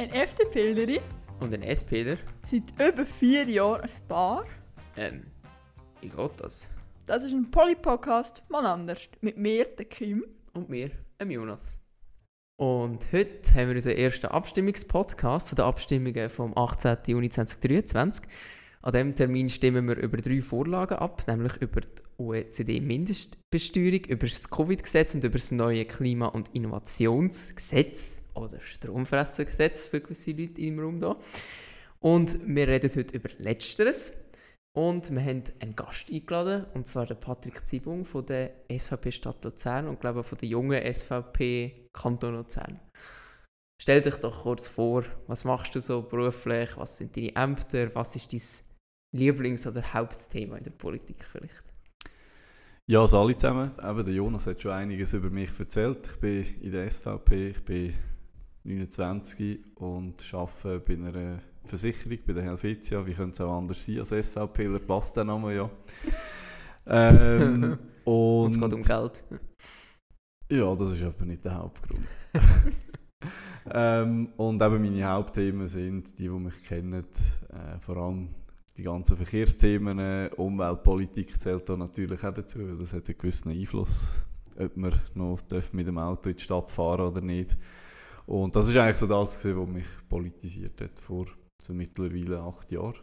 Ein FDPlerin Und ein SPler? seit über vier Jahren ein Paar. Ähm, wie geht das? Das ist ein Poly-Podcast, mal anders. Mit mir, der Kim. Und mir, dem Jonas. Und heute haben wir unseren ersten Abstimmungspodcast zu den Abstimmungen vom 18. Juni 2023. An diesem Termin stimmen wir über drei Vorlagen ab, nämlich über die OECD-Mindestbesteuerung, über das Covid-Gesetz und über das neue Klima- und Innovationsgesetz oder Stromfressergesetz für gewisse Leute im Raum hier. Und wir reden heute über Letzteres. Und wir haben einen Gast eingeladen, und zwar den Patrick Zibung von der SVP Stadt Luzern und glaube von der jungen SVP Kanton Luzern. Stell dich doch kurz vor, was machst du so beruflich, was sind deine Ämter, was ist dein Lieblings- oder Hauptthema in der Politik vielleicht? Ja, also alle zusammen. Eben, der Jonas hat schon einiges über mich erzählt. Ich bin in der SVP, ich bin 29 und arbeite bei einer Versicherung, bei der Helvetia. Wie könnte es auch anders sein als SVPler? Passt der Name ja. Ähm, Und es geht um Geld. ja, das ist aber nicht der Hauptgrund. ähm, und eben meine Hauptthemen sind, die, die mich kennen, äh, vor allem die ganzen Verkehrsthemen, äh, Umweltpolitik zählt da natürlich auch dazu, weil das hat einen gewissen Einfluss, ob man noch mit dem Auto in die Stadt fahren oder nicht. Und das ist eigentlich so das, was mich politisiert hat vor so mittlerweile acht Jahren.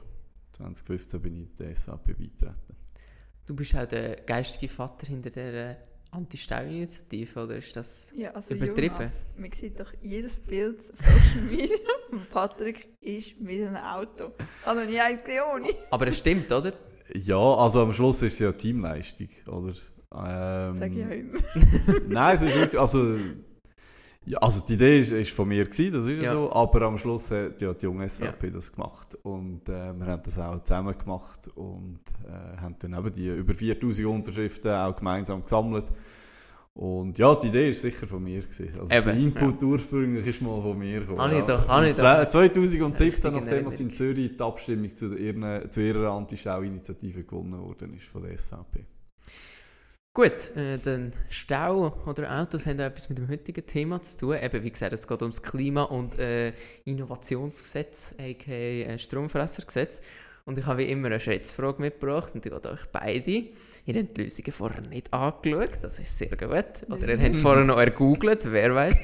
2015 bin ich der SVP beigetreten. Du bist auch der geistige Vater hinter der Anti-Stau-Initiative, oder ist das... Ja, also Übertrieben. Jonas, man sieht doch jedes Bild auf Social Media Patrick ist mit einem Auto. Doch nie eins ohne. Aber es stimmt, oder? Ja, also am Schluss ist es ja Teamleistung, oder? Ähm, Sag ich ja immer. Nein, es ist wirklich, also, ja, also die Idee ist, ist von mir gewesen, das ist ja. Ja. so, aber am Schluss hat ja die junge SVP das gemacht und äh, wir haben das auch zusammen gemacht und äh, haben dann eben die über 4000 Unterschriften auch gemeinsam gesammelt und ja, die Idee ist sicher von mir gewesen. Also Eben, der Input ursprünglich ist mal von mir gekommen. Ja. doch, doch. zwe- 2017, Richtige nachdem was in. Zürich die Abstimmung zu, ihren, zu ihrer Anti-Stau-Initiative gewonnen worden ist von der SVP. Gut, äh, dann Stau oder Autos haben auch etwas mit dem heutigen Thema zu tun. Eben, wie gesagt, es geht ums Klima- und äh, Innovationsgesetz, aka äh, Stromfressergesetz. Und ich habe wie immer eine Schätzfrage mitgebracht und die geht euch beide. Ihr habt die Lösungen vorher nicht angeschaut, das ist sehr gut. Oder ihr habt es vorher noch ergoogelt, wer weiß.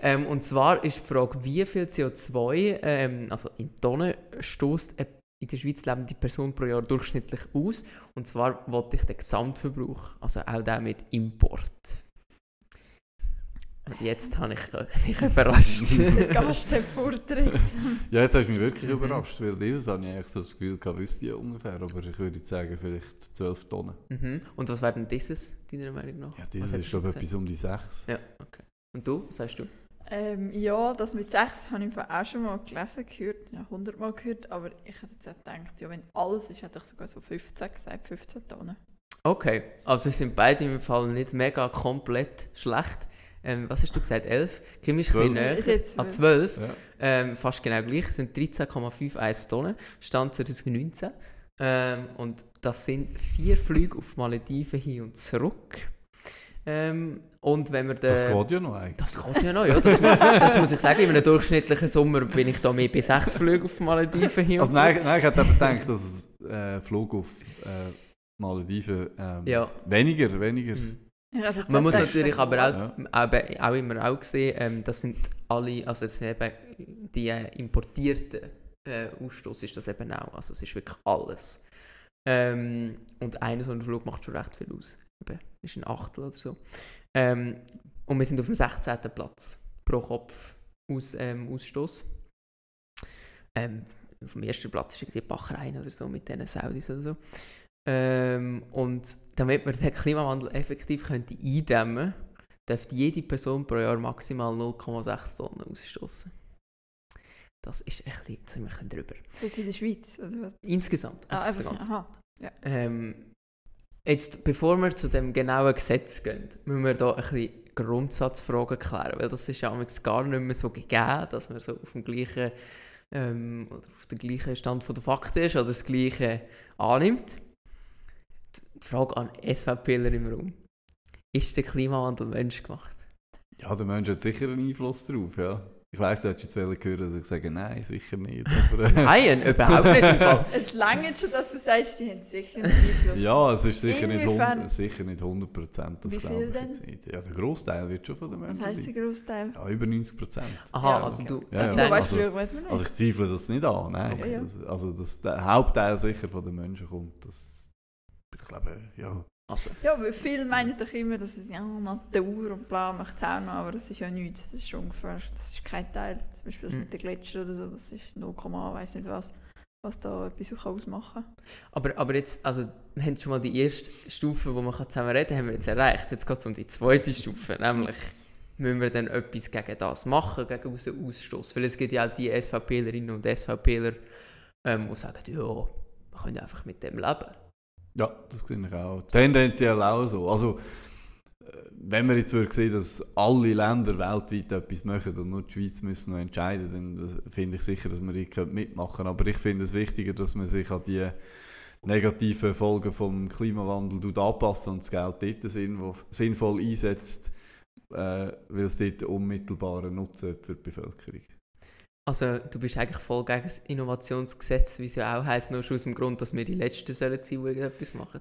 Ähm, und zwar ist die Frage, wie viel CO2, ähm, also in Tonnen, stößt eine in der Schweiz lebende Person pro Jahr durchschnittlich aus. Und zwar wollte ich den Gesamtverbrauch, also auch den mit Import. Und jetzt habe ich dich überrascht. Der Gast hat Vortritt. Ja, jetzt hast du mich wirklich Mhm. überrascht, weil dieses habe ich eigentlich so das Gefühl gehabt, wüsste ich ungefähr, aber ich würde jetzt sagen, vielleicht 12 Tonnen. mhm. Und was wäre denn dieses, deiner Meinung nach? Ja, dieses ist glaube ich etwas um die 6. Ja, okay. Und du, was sagst du? Ähm, ja, das mit 6 habe ich auch schon mal gelesen, gehört, ja, 100 Mal gehört, aber ich hätte jetzt auch gedacht, ja, wenn alles ist, hätte ich sogar so 15 gesagt, 15 Tonnen. Okay, also wir sind beide im Fall nicht mega komplett schlecht. Ähm, was hast du gesagt? 11? Kim ist ein bisschen näher. jetzt Ah, 12? Ja. Ähm, fast genau gleich. Es sind 13,51 Tonnen. Stand 2019. Ähm, und das sind vier Flüge auf Malediven hin und zurück. Ähm, und wenn wir den... Das geht ja noch eigentlich. Das geht ja noch, ja. Das, das muss ich sagen. In einem durchschnittlichen Sommer bin ich da mehr bei 60 Flügen auf Malediven hin Also nein, nein, ich hätte eben gedacht, dass es äh, Flug auf äh, Malediven ähm, Ja. weniger, weniger. Mhm. Man muss natürlich aber auch, Ja. auch, auch immer auch sehen, ähm, das sind alle, also das sind eben die äh, importierten äh, Ausstoß ist das eben auch. Also es ist wirklich alles. Ähm, und einer so ein Flug macht schon recht viel aus. Eben, ist ein Achtel oder so. Ähm, und wir sind auf dem 16. Platz pro Kopf aus, ähm, Ausstoß. Ähm, auf dem ersten Platz ist irgendwie Bachrein oder so mit diesen Saudis oder so. Ähm, und damit man den Klimawandel effektiv könnte eindämmen dürfte jede Person pro Jahr maximal 0,6 Tonnen ausstoßen. Das ist echt lieb, da sind wir ein bisschen drüber. Das ist in der Schweiz, oder was? Insgesamt, Ah, auf der einfach, ganzen aha. ähm, Jetzt, bevor wir zu dem genauen Gesetz gehen, müssen wir da ein bisschen Grundsatzfragen klären, weil das ist ja gar nicht mehr so gegeben, dass man so auf dem gleichen ähm, oder auf dem gleichen Stand der Fakten ist oder das Gleiche annimmt. Die Frage an SVPler im Raum. Ist der Klimawandel menschgemacht? Ja, der Mensch hat sicher einen Einfluss drauf, ja. Ich weiss, du hättest jetzt wollen hören, dass ich sage, nein, sicher nicht. Aber, äh, Nein, überhaupt nicht im Fall. Es langt schon, dass du sagst, sie haben sicher Einfluss. ja, es ist sicher nicht, Inwiefern- 100, sicher nicht 100 Prozent, das glaube ich denn? jetzt nicht. Ja, der Großteil wird schon von den Was Menschen heisst der sein. Großteil? Ja, über 90 Prozent. Aha, Ja, also okay. du, Ja, ja. Weißt, also- wie weiß man nicht. Also ich zweifle das nicht an, nein. Okay, ja. Das- Also dass der Hauptteil sicher von den Menschen kommt, das, ich glaube, ja. Also, Ja, weil viele meinen doch immer, dass es ja Natur und bla macht es auch noch, aber das ist ja nichts. Das ist schon ungefähr, das ist kein Teil. Zum Beispiel das Mhm. mit den Gletschern oder so, das ist 0, weiß nicht was, was da etwas ausmachen kann. aber, aber jetzt, also, wir haben schon mal die erste Stufe, wo man zusammen reden kann, haben wir jetzt erreicht. Jetzt geht es um die zweite Stufe, nämlich müssen wir dann etwas gegen das machen, gegen unseren Ausstoß. Weil es gibt ja auch die SVPlerinnen und SVPler, ähm, die sagen, ja, wir können einfach mit dem leben. Ja, das sehe ich auch. Tendenziell auch so. Also, äh, wenn wir jetzt würde sehen, dass alle Länder weltweit etwas machen und nur die Schweiz müssen noch entscheiden, dann finde ich sicher, dass wir hier mitmachen können. Aber ich finde es wichtiger, dass man sich an die negativen Folgen vom Klimawandel anpassen und das Geld dort sinn- sinnvoll einsetzt, äh, weil es dort unmittelbaren Nutzen für die Bevölkerung. Also, du bist eigentlich voll gegen das Innovationsgesetz, wie es ja auch heisst, nur schon aus dem Grund, dass wir die Letzten sollen sein, die etwas machen.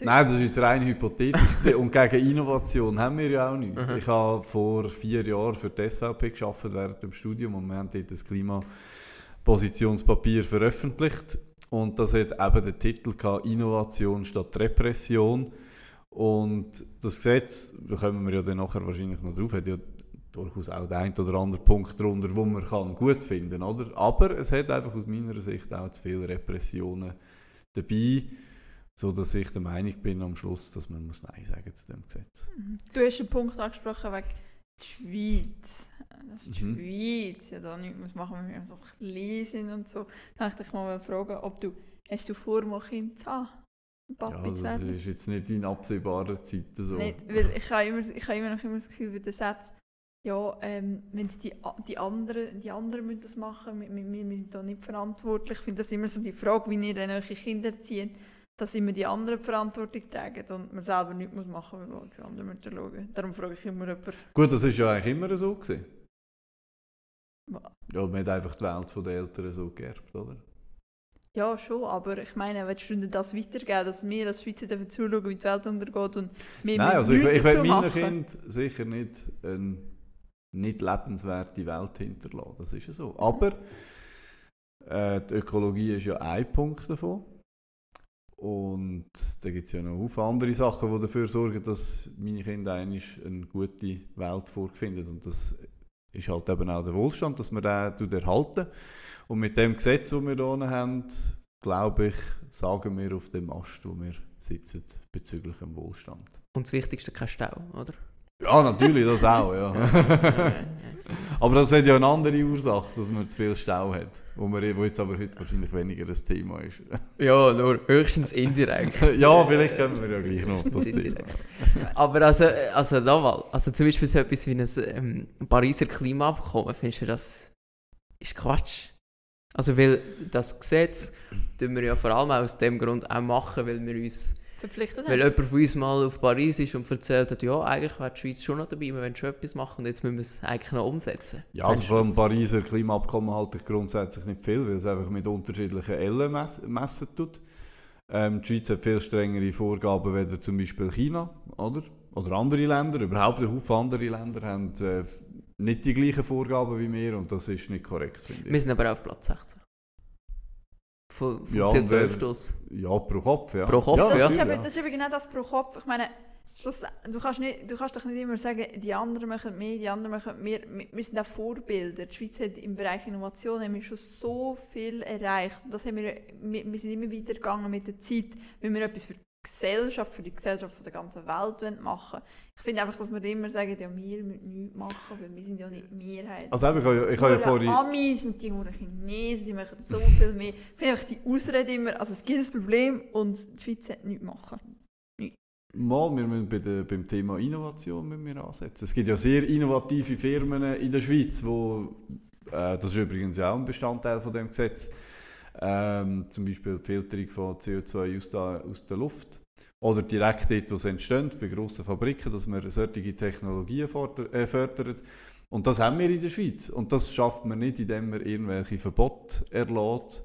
Nein, das ist jetzt rein hypothetisch. Und gegen Innovation haben wir ja auch nichts. Mhm. Ich habe vor vier Jahren für die SVP gearbeitet während dem Studium und wir haben dort das Klimapositionspapier veröffentlicht. Und das hat eben den Titel gehabt, Innovation statt Repression. Und das Gesetz, da kommen wir ja dann nachher wahrscheinlich noch drauf, hat ja durchaus auch den einen oder anderen Punkt darunter, wo man kann gut finden oder? Aber es hat einfach aus meiner Sicht auch zu viele Repressionen dabei, so dass ich der Meinung bin am Schluss, dass man muss Nein sagen zu dem Gesetz. Du hast einen Punkt angesprochen wegen der Schweiz. Dass die Mhm. Schweiz ja da nichts muss machen, wenn wir so klein sind und so. Dann möchte ich mal fragen, ob du, hast du vor, mal Kind zu haben? Ein Ja, Papi zu das ist jetzt nicht in absehbarer Zeit so. Nicht, weil ich habe immer, ich habe immer noch immer das Gefühl bei den Sätzen, ja, ähm, wenn die, die anderen, die anderen müssen das machen, wir, wir, wir sind da nicht verantwortlich. Ich finde das immer so die Frage, wie ihr dann eure Kinder ziehen, dass immer die anderen die Verantwortung tragen und man selber nichts muss machen muss, weil die anderen müssen schauen. Darum frage ich immer jemanden, Gut, das ist ja eigentlich immer so gewesen. Ja, man hat einfach die Welt den Eltern so geerbt, oder? ja schon, aber ich meine, willst du das weitergeben, dass wir als Schweizer dafür zuschauen, wie die Welt untergeht und wir Nein, also ich, ich will meinen machen? Kind sicher nicht eine nicht lebenswerte Welt hinterlassen. Das ist ja so. Aber äh, die Ökologie ist ja ein Punkt davon. Und da gibt es ja noch viele andere Sachen, die dafür sorgen, dass meine Kinder eigentlich eine gute Welt vorfinden. Und das ist halt eben auch der Wohlstand, dass wir den erhalten. Und mit dem Gesetz, das wir hier haben, glaube ich, sagen wir auf dem Ast, wo wir sitzen, bezüglich dem Wohlstand. Und das Wichtigste, kein Stau, oder? Ja, natürlich, das auch, ja. aber das hat ja eine andere Ursache, dass man zu viel Stau hat, wo, man, wo jetzt aber heute wahrscheinlich weniger ein Thema ist. ja, nur höchstens indirekt. ja, vielleicht können wir ja gleich noch das Thema. Aber also, also nochmal, also zum Beispiel so etwas wie ein ähm, Pariser Klimaabkommen, findest du das ist Quatsch? Also weil das Gesetz tun wir ja vor allem aus dem Grund auch machen, weil wir uns, Verpflichtet weil haben. jemand von uns mal auf Paris ist und erzählt hat, ja, eigentlich wäre die Schweiz schon noch dabei, wir wollen schon etwas machen und jetzt müssen wir es eigentlich noch umsetzen. Ja, also vom das? Pariser Klimaabkommen halte ich grundsätzlich nicht viel, weil es einfach mit unterschiedlichen Ellen mess messen tut. Ähm, die Schweiz hat viel strengere Vorgaben, weder zum Beispiel China, oder? Oder andere Länder, überhaupt ein Haufen andere Länder haben äh, nicht die gleichen Vorgaben wie wir und das ist nicht korrekt, finde ich. Wir sind aber auf Platz 16. Von, vom Ja, und wer- CO2-Ausstoß. Ja, pro Kopf, ja. Pro Kopf, ja. ja. Das, ist natürlich, eben, das ist eben genau das pro Kopf. Ich meine, Schluss, du, kannst nicht, du kannst doch nicht immer sagen, die anderen machen mehr, die anderen machen mehr. Wir, wir sind auch Vorbilder. Die Schweiz hat im Bereich Innovation haben wir schon so viel erreicht. Und das haben wir, wir, wir sind immer weitergegangen mit der Zeit, wenn wir etwas für die Gesellschaft, für die Gesellschaft von der ganzen Welt machen Ich finde einfach, dass wir immer sagen, ja, wir müssen nichts machen, weil wir sind ja nicht die Mehrheit. Also eben, ich habe ja, ich habe ja vorhin... Amis und die Huren Chinesen, die machen so viel mehr. Ich finde einfach die Ausrede immer, also es gibt ein Problem und die Schweiz hat nichts machen. Mal, wir müssen bei der, beim Thema Innovation müssen wir ansetzen. Es gibt ja sehr innovative Firmen in der Schweiz, wo, äh, das ist übrigens ja auch ein Bestandteil von dem Gesetz, ähm, zum Beispiel die Filterung von CO2 aus der, aus der Luft. Oder direkt dort, wo es entsteht, bei grossen Fabriken, dass man solche Technologien forder, äh, fördert. Und das haben wir in der Schweiz. Und das schafft man nicht, indem man irgendwelche Verbote erlässt.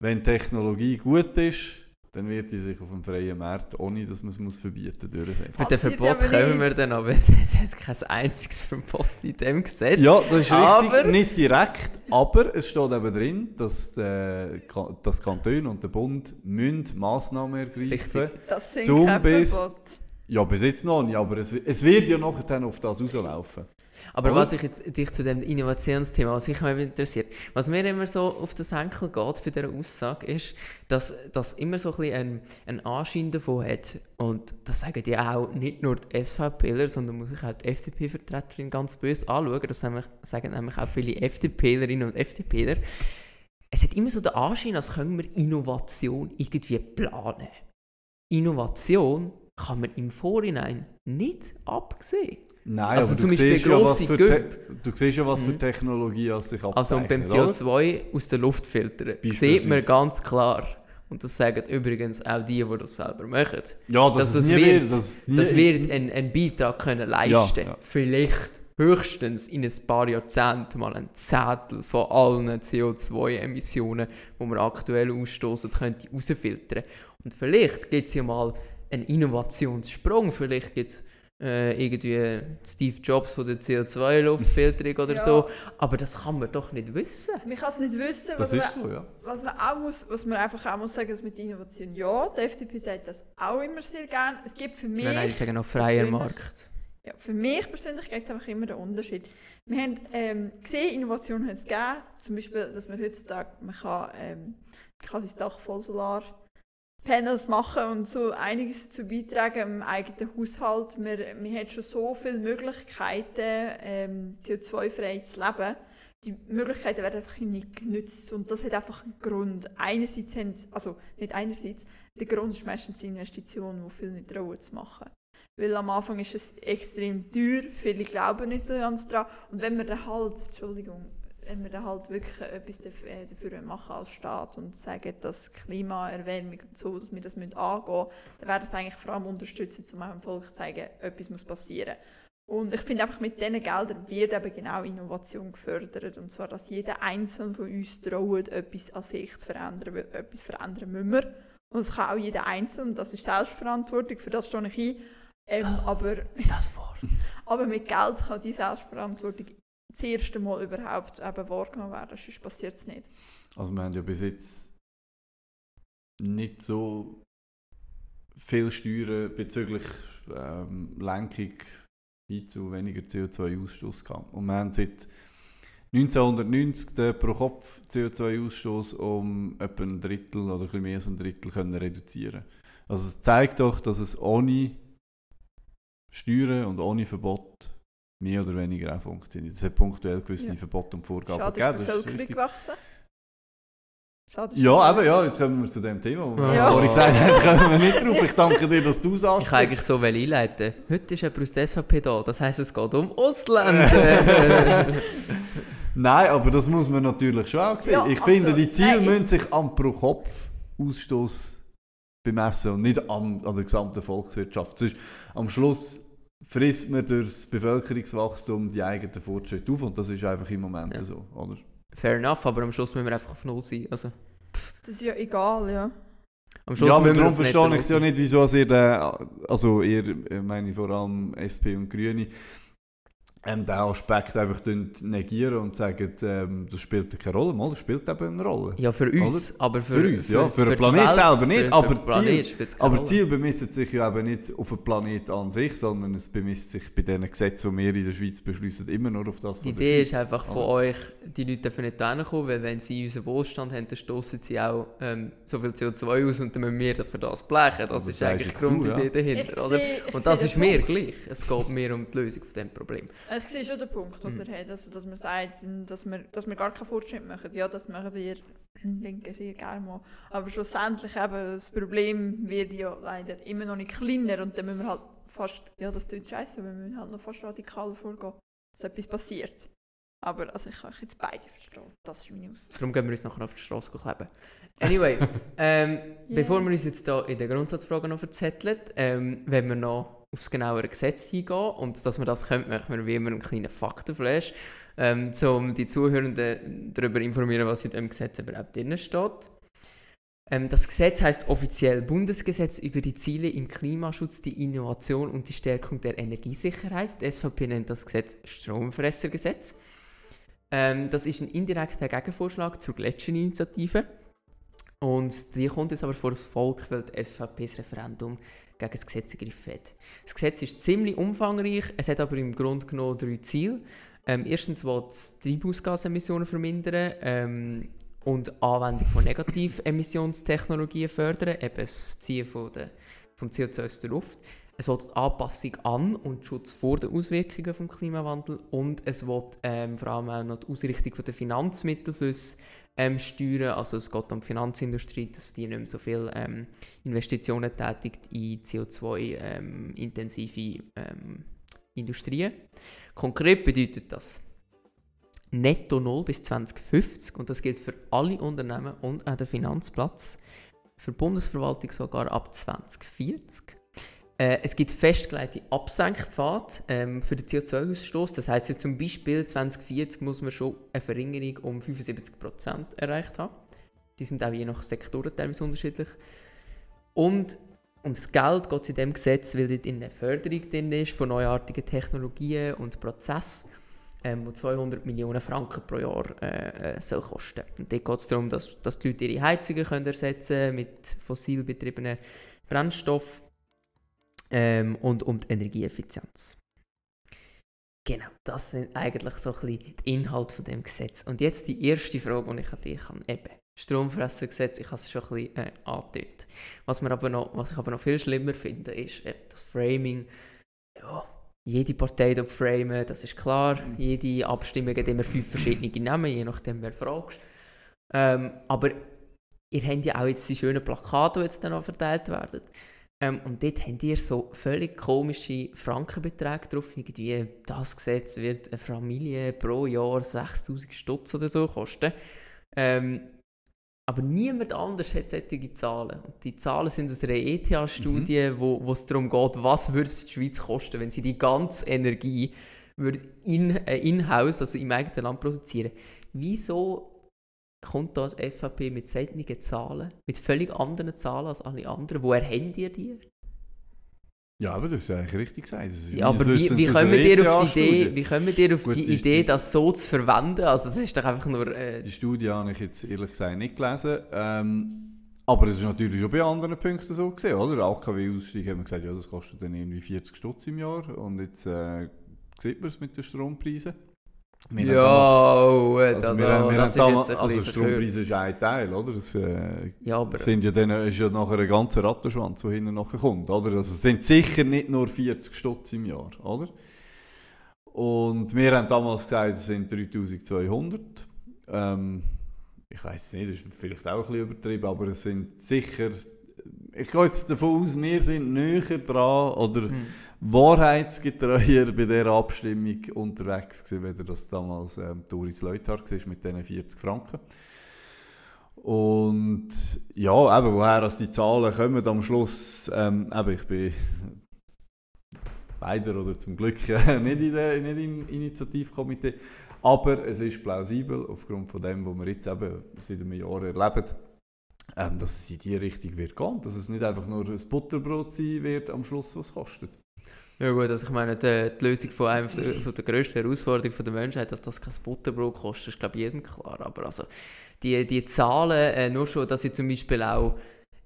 Wenn Technologie gut ist, dann wird die sich auf dem freien Markt, ohne dass man es muss verbieten muss. Mit dem Verbot kommen wir dann, aber es hat kein einziges Verbot in dem Gesetz. Ja, das ist Aber- richtig, nicht direkt, aber es steht eben drin, dass Ka- das Kanton und der Bund müssen Massnahmen ergreifen Richtig. Das sind Zum kein bis- Verbot. Ja, bis jetzt noch nicht, aber es, es wird ja nachher dann auf das rauslaufen. Aber Oder? was ich jetzt dich zu dem Innovationsthema, was mich immer interessiert, was mir immer so auf den Senkel geht bei dieser Aussage, ist, dass das immer so ein bisschen einen, einen Anschein davon hat. Und das sagen ja auch nicht nur die SVPler, sondern muss ich auch die FDP-Vertreterin ganz böse anschauen. Das sagen nämlich auch viele FDPlerinnen und FDPler. Es hat immer so den Anschein, als können wir Innovation irgendwie planen. Innovation kann man im Vorhinein nicht absehen. Nein, Also aber zum du, siehst ja, was für du siehst ja, was für Mhm. Technologie als sich Also und beim abzeichnet, oder? CO2 aus der Luft filtern sieht man ganz klar, und das sagen übrigens auch die, die das selber machen, Ja, es das nie wird, nie- das wird einen, einen Beitrag können leisten Ja, ja. Vielleicht höchstens in ein paar Jahrzehnten mal ein Zehntel von allen CO2-Emissionen, die wir aktuell ausstoßen, könnte rausfiltern. Und vielleicht gibt es ja mal einen Innovationssprung, vielleicht gibt es äh, irgendwie Steve Jobs von der CO2-Luftfilterung oder Ja. so, aber das kann man doch nicht wissen. Man kann es nicht wissen, Das was, ist man, so, ja. was man auch muss, was man einfach auch muss sagen, dass mit Innovation ja, die FDP sagt das auch immer sehr gerne. Es gibt für mich, Nein, nein, ich sage noch freier Markt. ja, für mich persönlich gibt es einfach immer den Unterschied. Wir haben ähm, gesehen, Innovation hat es gegeben, zum Beispiel, dass man heutzutage, man kann, ähm, kann sein Dach voll Solar Panels machen und so einiges dazu beitragen im eigenen Haushalt. Wir, wir haben schon so viele Möglichkeiten, ähm, CO2-frei zu leben. Die Möglichkeiten werden einfach nicht genutzt und das hat einfach einen Grund. Einerseits haben sie- also nicht einerseits, der Grund ist meistens die Investition, die viele nicht trauen zu machen. Weil am Anfang ist es extrem teuer, viele glauben nicht so ganz dran. Und wenn wir dann halt, Entschuldigung, wenn wir dann halt wirklich etwas dafür, äh, dafür machen als Staat und sagen, dass Klimaerwärmung und so, dass wir das müssen angehen müssen, dann wäre das eigentlich vor allem unterstützen, um dem Volk zu sagen, etwas muss passieren. Und ich finde einfach, mit diesen Geldern wird eben genau Innovation gefördert. Und zwar, dass jeder Einzelne von uns traut, etwas an sich zu verändern, weil etwas verändern müssen wir. Und das kann auch jeder Einzelne, und das ist Selbstverantwortung, für das stehe ich ein. Ähm, aber, Das Wort. aber mit Geld kann die Selbstverantwortung das erste Mal überhaupt eben wahrgenommen werden, sonst passiert es nicht. Also wir haben ja bis jetzt nicht so viel Steuern bezüglich ähm, Lenkung hin zu weniger CO2-Ausstoß gehabt. Und wir haben seit 1990 den pro Kopf CO2-Ausstoß um etwa ein Drittel oder ein mehr als ein Drittel können reduzieren. Also es zeigt doch, dass es ohne Steuern und ohne Verbot mehr oder weniger auch funktioniert. Es hat punktuell gewisse Ja. Verbote und Vorgaben Schade, ist die gegeben. das ist Bevölkerung richtig. gewachsen. Schade, ist Ja, eben, Bevölkerung- ja, jetzt kommen wir zu dem Thema, wo wir Ja. vorhin gesagt haben, kommen wir nicht drauf. Ich danke dir, dass du es Ich kann ansprichst. eigentlich so well einleiten. Heute ist jemand aus der SVP da, das heisst, es geht um Ausländer. Nein, aber das muss man natürlich schon auch sehen. Ja, ich also, finde, die Ziele nein, müssen sich am Pro-Kopf-Ausstoß bemessen und nicht am, an der gesamten Volkswirtschaft. Sonst, am Schluss frisst man durch das Bevölkerungswachstum die eigenen Fortschritte auf und das ist einfach im Moment Ja. so. Oder? Fair enough, aber am Schluss müssen wir einfach auf Null sein. Also, Das ist ja egal, ja. am Schluss Ja, aber darum verstehe ich es ja nicht, wieso ihr, den, also ihr, äh, meine vor allem SP und Grüne, ähm, den Aspekt einfach negieren und sagen, ähm, das spielt keine Rolle. Mal, das spielt eben eine Rolle. Ja, für uns, aber für, Für uns, ja. Für den die Planet Welt, selber nicht, für, aber für den Planet Ziel- Aber. Ziel bemisst sich ja eben nicht auf den Planet an sich, sondern es bemisst sich bei den Gesetzen, die wir in der Schweiz beschließen, immer nur auf das Die von der Idee ist einfach von Oder? euch, die Leute dürfen nicht hierher kommen, weil wenn sie unseren Wohlstand haben, dann stoßen sie auch ähm, so viel CO2 aus und dann müssen wir für das blechen. Das Aber ist eigentlich die Grundidee ja. dahinter, Ich oder? Und das ist den mir gleich. Es geht mir um die Lösung von diesem Problem. Ich sehe schon den Punkt, was Mhm. er hat. Also, dass man sagt, dass wir, dass wir gar keinen Fortschritt machen. Ja, das machen wir Linke sehr gerne mal. Aber schlussendlich eben, das Problem wird ja leider immer noch nicht kleiner und dann müssen wir halt fast, ja, das tut scheiße, wir müssen halt noch fast radikal vorgehen, dass etwas passiert. Aber also ich kann jetzt beide verstehen. Das ist meine Aussage. Darum gehen wir uns nachher auf die Straße kleben. Anyway, ähm, bevor wir uns jetzt hier in den Grundsatzfragen noch verzetteln, ähm, wenn wir noch aufs genauere Gesetz eingehen. Und dass wir das können, machen wir wie immer einen kleinen Faktenflash, ähm, um die Zuhörenden darüber informieren, was in dem Gesetz überhaupt drin steht. Ähm, das Gesetz heißt offiziell Bundesgesetz über die Ziele im Klimaschutz, die Innovation und die Stärkung der Energiesicherheit. Die SVP nennt das Gesetz Stromfressergesetz. Ähm, das ist ein indirekter Gegenvorschlag zur Gletscherinitiative. Und die kommt jetzt aber vor das Volk, weil die SVP das Referendum gegen das Gesetz ergriffen hat. Das Gesetz ist ziemlich umfangreich, es hat aber im Grunde genommen drei Ziele. Ähm, erstens will es Treibhausgasemissionen vermindern. Ähm, und Anwendung von Negativemissionstechnologien fördern, eben das Ziehen von der, vom CO2 aus der Luft. Es will die Anpassung an und Schutz vor den Auswirkungen des Klimawandels und es will ähm, vor allem auch noch die Ausrichtung der Finanzmittelflüsse ähm, steuern. Also es geht um die Finanzindustrie, dass die nicht mehr so viel ähm, Investitionen tätigt in CO2-intensive ähm, ähm, Industrien. Konkret bedeutet das, netto null bis 2050 und das gilt für alle Unternehmen und auch den Finanzplatz. Für die Bundesverwaltung sogar ab 2040. Äh, es gibt festgelegte Absenkpfade ähm, für den CO2-Ausstoß. Das heißt, zum Beispiel 2040 muss man schon eine Verringerung um 75% erreicht haben. Die sind auch je nach Sektoren teilweise unterschiedlich. Und ums Geld geht es in diesem Gesetz, weil dort eine Förderung drin ist von neuartigen Technologien und Prozessen ähm, die 200 Millionen Franken pro Jahr äh, äh, soll kosten. Und dort geht es darum, dass, dass die Leute ihre Heizungen können ersetzen mit fossil betriebenen Brennstoffen ähm, und um die Energieeffizienz. Genau, das sind eigentlich so ein bisschen die Inhalte von dem Gesetz. Und jetzt die erste Frage, die ich an dich habe. Eben, Stromfressergesetz, ich habe es schon ein bisschen äh, angedeutet. Was, aber noch, was ich aber noch viel schlimmer finde, ist äh, das Framing. Ja, jede Partei framen, das ist klar. Mhm. Jede Abstimmung hat immer fünf verschiedene Namen, je nachdem wer fragst. Ähm, aber ihr habt ja auch jetzt die schönen Plakate, die jetzt dann noch verteilt werden. Ähm, und dort habt ihr so völlig komische Frankenbeträge drauf. Irgendwie, das Gesetz wird eine Familie pro Jahr 6000 Stutz oder so kosten. Ähm, aber niemand anders hat solche Zahlen. Und die Zahlen sind aus einer ETH-Studie, mhm. wo es darum geht, was würde es die Schweiz kosten, wenn sie die ganze Energie würde in, äh, in-house, also im eigenen Land produzieren. Wieso kommt da die SVP mit solchen Zahlen, mit völlig anderen Zahlen als alle anderen? Woher habt ihr die? Ja, aber das ist eigentlich richtig gesagt. Ja, aber wie, wie, kommen ihr auf die Idee, wie kommen ihr auf Gut, die Idee, die, das so zu verwenden? Also das ist doch einfach nur... Äh die Studie habe ich jetzt ehrlich gesagt nicht gelesen. Ähm, aber es ist natürlich schon bei anderen Punkten so gesehen, oder? AKW-Ausstieg haben wir gesagt, ja, das kostet dann irgendwie 40 Stutz im Jahr. Und jetzt äh, sieht man es mit den Strompreisen. Wir ja, oh, also, also, wir, wir das damals, also Strompreise ist ein Teil, oder? Das, äh, ja, aber, sind ja dann, ist ja nachher ein ganzer Rattenschwanz, der hinten nachher kommt, oder? Also es sind sicher nicht nur 40 Stutz im Jahr, oder? Und wir haben damals gesagt, es sind 3200. Ähm, ich weiß nicht, das ist vielleicht auch ein bisschen übertrieben, aber es sind sicher, ich gehe jetzt davon aus, wir sind näher dran, oder... Hm wahrheitsgetreuer bei dieser Abstimmung unterwegs gewesen, wenn das damals ähm, Doris Leuthard war mit diesen 40 Franken. Und ja, eben, woher die Zahlen kommen am Schluss, ähm, eben, ich bin leider oder zum Glück äh, nicht, in der, nicht im Initiativkomitee, aber es ist plausibel aufgrund von dem, was wir jetzt eben seit einem Jahr erleben, ähm, dass es in die Richtung wird gehen, dass es nicht einfach nur ein Butterbrot sein wird am Schluss, was kostet. Ja gut, also ich meine, die, die Lösung von einer von der grössten Herausforderungen der Menschheit, dass das kein Butterbrot kostet, ist glaube ich jedem klar. Aber also die, die Zahlen, äh, nur schon, dass sie zum Beispiel auch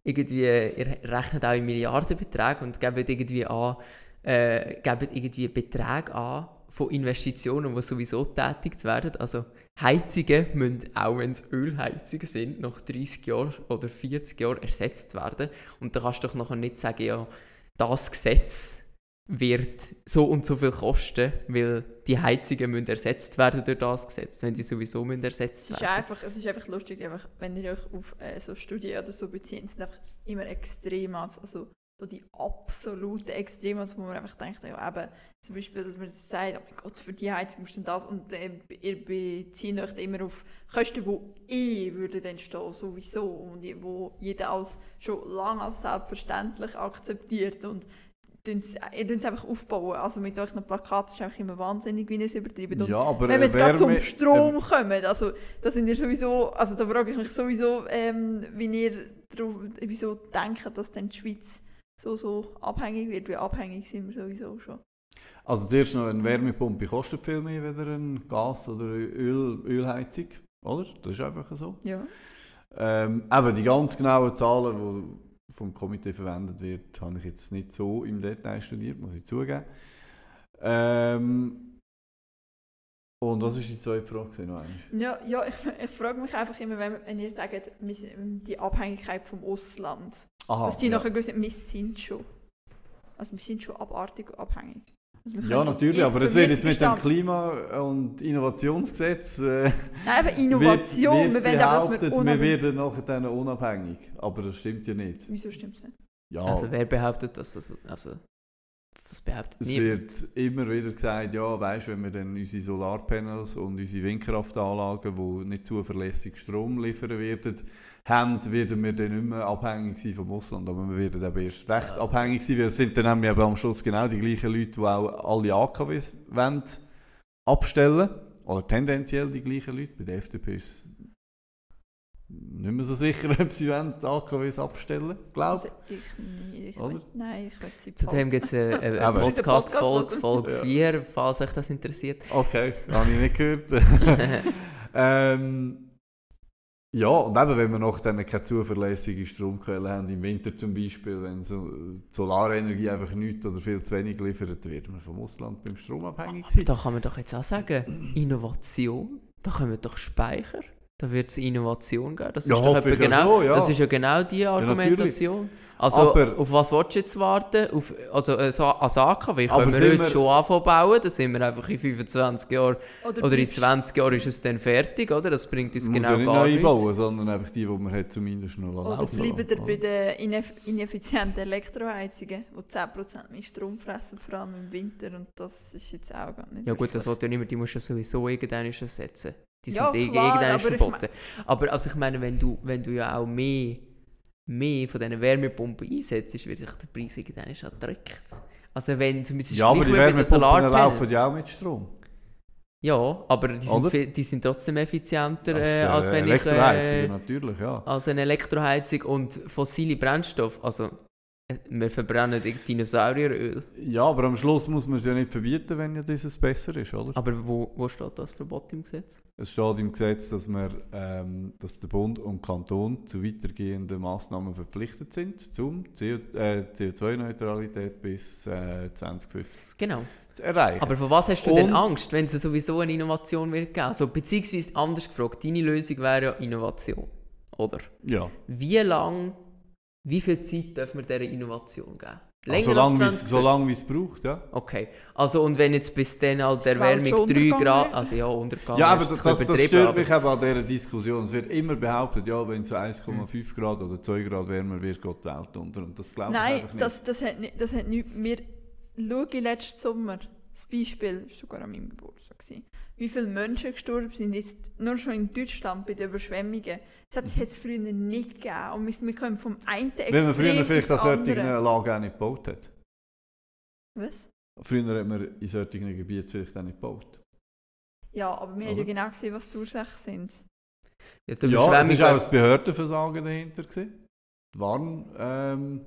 irgendwie, ihr rechnet auch in Milliardenbeträgen und gebt irgendwie an, äh, gebt irgendwie Beträge an von Investitionen, die sowieso tätigt werden. Also Heizungen müssen, auch wenn es Ölheizungen sind, nach 30 Jahren oder 40 Jahren ersetzt werden. Und da kannst du doch nachher nicht sagen, ja, das Gesetz wird so und so viel kosten, weil die Heizungen müssen ersetzt werden durch das Gesetz, wenn sie sowieso müssen ersetzt es werden. Einfach, es ist einfach lustig, einfach, wenn ihr euch auf äh, so Studien oder so bezieht, sind einfach immer extrem, also so die absoluten Extreme, wo man einfach denkt, ja eben, zum Beispiel, dass man sagt, oh mein Gott, für die Heizung musst du das und äh, ihr bezieht euch immer auf Kosten, die eh würden entstehen, sowieso und wo jeder als schon lange als selbstverständlich akzeptiert und ihr es einfach aufbauen. Also mit euch Plakaten ist einfach immer wahnsinnig, wie ihr es übertreibt. Und Ja, aber wenn wir äh, jetzt gerade zum Strom kommen, also da sind ihr sowieso, also da frage ich mich sowieso, ähm, wie ihr darauf, wieso denkt, dass dann die Schweiz so, so abhängig wird, wie abhängig sind wir sowieso schon. Also zuerst noch eine Wärmepumpe kostet viel mehr als eine Gas- oder Öl, Ölheizung, oder? Das ist einfach so. Ja. Ähm, aber die ganz genauen Zahlen, die vom Komitee verwendet wird, habe ich jetzt nicht so im Detail studiert, muss ich zugeben. Ähm, und was ist die zweite Frage? Noch einmal? Ja, ja ich, ich frage mich einfach immer, wenn, wenn ihr sagt, die Abhängigkeit vom Ausland, Aha, dass die ja. nachher gewusst wir sind schon. Also wir sind schon abartig abhängig. Also wir Ja, natürlich, aber es wird jetzt mit dem Klima- und Innovationsgesetz äh, Nein, aber Innovation, wird, wir wird dass behauptet, wir wir werden nachher dann unabhängig. Aber das stimmt ja nicht. Wieso stimmt es nicht? Ja, Also wer behauptet, dass das... Also, das behauptet es wird immer wieder gesagt, ja, weißt, wenn wir dann unsere Solarpanels und unsere Windkraftanlagen, die nicht zuverlässig Strom liefern werden, haben, werden wir dann nicht mehr abhängig sein vom Ausland. Aber wir werden eben erst recht abhängig sein, weil es sind dann nämlich am Schluss genau die gleichen Leute, die auch alle AKWs wollen abstellen Oder tendenziell die gleichen Leute. Bei der FDP ist es nicht mehr so sicher, ob sie wollen, die AKWs abstellen glaube Also ich nicht. Ich Oder? nein, ich will sie Zudem gibt es eine, eine Podcast-Folge, Podcast Folge Ja. 4, falls euch das interessiert. Okay, habe ich nicht gehört. ähm, ja, und eben, wenn wir noch dann keine zuverlässige Stromquelle haben, im Winter zum Beispiel, wenn so die Solarenergie einfach nichts oder viel zu wenig liefert, dann werden wir vom Ausland beim Strom abhängig Aber sein. da kann man doch jetzt auch sagen, Innovation, da kommen doch Speicher, da wird es Innovation geben. Das ist Ja, doch ich ja genau, schon, ja. das ist ja genau die Argumentation. also Aber- auf was willst du jetzt warten? Auf, also äh, so als AKW können wir heute wir- schon anfangen bauen, dann sind wir einfach in 25 Jahren oder in bleibst- 20 Jahren ist es dann fertig, oder? Das bringt uns genau ja nicht gar neu nichts. bauen, sondern einfach die, die man hat, zumindest noch Oder laufen bleiben oder? bei den ineff ineffizienten Elektroheizungen, die 10% mehr Strom fressen, vor allem im Winter. Und das ist jetzt auch gar nicht Ja gut, das wollte ja niemand, die musst du ja sowieso irgendwann ersetzen. Die sind Ja, eh klar, irgendwann aber ich verboten. Aber also ich meine, wenn du, wenn du ja auch mehr, mehr von diesen Wärmepumpen einsetzt, wird sich der Preis irgendwann schon drückt. Also wenn zumindest Ja, aber die Wärmepumpen laufen ja auch mit Strom. Ja, aber die sind, viel- die sind trotzdem effizienter, äh, als äh, wenn ich... Äh, natürlich, ja. als eine Elektroheizung und fossile Brennstoffe. Also wir verbrennen Dinosaurieröl. Ja, aber am Schluss muss man es ja nicht verbieten, wenn ja dieses besser ist, oder? Aber wo, wo steht das Verbot im Gesetz? Es steht im Gesetz, dass, wir, ähm, dass der Bund und Kanton zu weitergehenden Massnahmen verpflichtet sind, zum CO, äh, CO2-Neutralität bis äh, 2050 Genau. zu erreichen. Aber vor was hast du denn Und- Angst, wenn es sowieso eine Innovation wird geben? Also, beziehungsweise anders gefragt, deine Lösung wäre ja Innovation. Oder? ja, Wie lang, wie viel Zeit dürfen wir dieser Innovation geben? also, solange wie es- solange wie es braucht, ja. Okay. Also, und wenn jetzt bis dann halt Welt Erwärmung schon 3 untergegangen Grad. Also, ja, untergegangen Ja, aber ist das, das, das stört aber- mich eben an dieser Diskussion. Es wird immer behauptet, ja, wenn es so 1,5 Grad oder 2 Grad wärmer wird, geht die Welt unter. Und das glaube ich Nein, einfach nicht. das, das hat nicht, das hat nicht, wir schauen letzten Sommer, das Beispiel, das war sogar an meinem Geburtstag, gewesen, wie viele Menschen gestorben sind, jetzt nur schon in Deutschland bei den Überschwemmungen. Das hat es früher nicht gegeben und wir, wir kommen vom einen Extrem Wenn man früher vielleicht an solchen. Lagen auch nicht gebaut hat. Was? Früher hat man in solchen Gebieten vielleicht auch nicht gebaut. Ja, aber wir haben ja genau gesehen, was die Ursachen sind. Ja, Ja, es war auch ein Behördenversagen dahinter. Gewesen. Die Warn, ähm,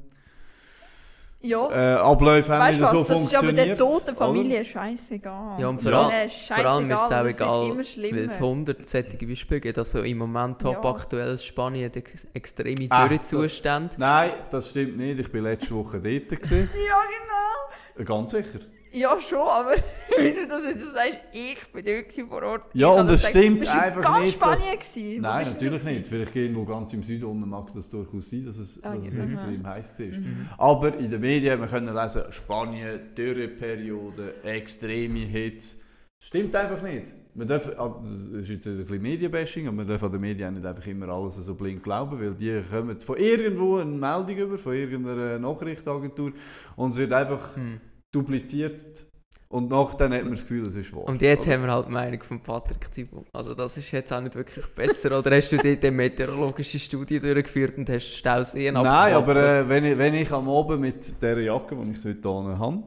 Ja, äh, Abläufe haben weißt du nicht was, so das ist aber der funktioniert. toten? Familie scheißegal. Ja, und vor, Ja. allem- Denen vor allem ist es auch das egal, weil es schlimmer. 100 solche Beispiele gibt. Also im Moment top Ja. aktuell Spanien ex extreme Ah, Dürrezustände. Nein, das stimmt nicht. Ich war letzte Woche dort. Ja, genau. Ganz sicher. Ja, schon, aber wie du das jetzt so sagst, ich bin dort gewesen vor Ort. Ja, und das es gesagt, stimmt einfach ganz nicht, dass- Spanien gewesen? Wo Nein, bist du natürlich gewesen? nicht. Vielleicht irgendwo ganz im Süden unten mag das durchaus sein, dass es, Ah, dass es extrem heiß war. Mhm. Aber in den Medien wir können lesen, Spanien, Dürreperiode, extreme Hitze. Stimmt einfach nicht. Man darf, also, das ist jetzt ein bisschen Medienbashing, aber man darf an den Medien nicht einfach immer alles so blind glauben, weil die kommen von irgendwo eine Meldung über, von irgendeiner Nachrichtenagentur und es wird einfach Hm. Dupliziert Und nachher hat man das Gefühl, es ist wahr. Und jetzt Oder? haben wir halt die Meinung von Patrick Zibel. Also das ist jetzt auch nicht wirklich besser. Oder hast du dort eine meteorologische Studie durchgeführt und hast Stauseen Nein, abgeklappert? aber äh, wenn, ich, wenn ich am Abend mit dieser Jacke, die ich heute an habe,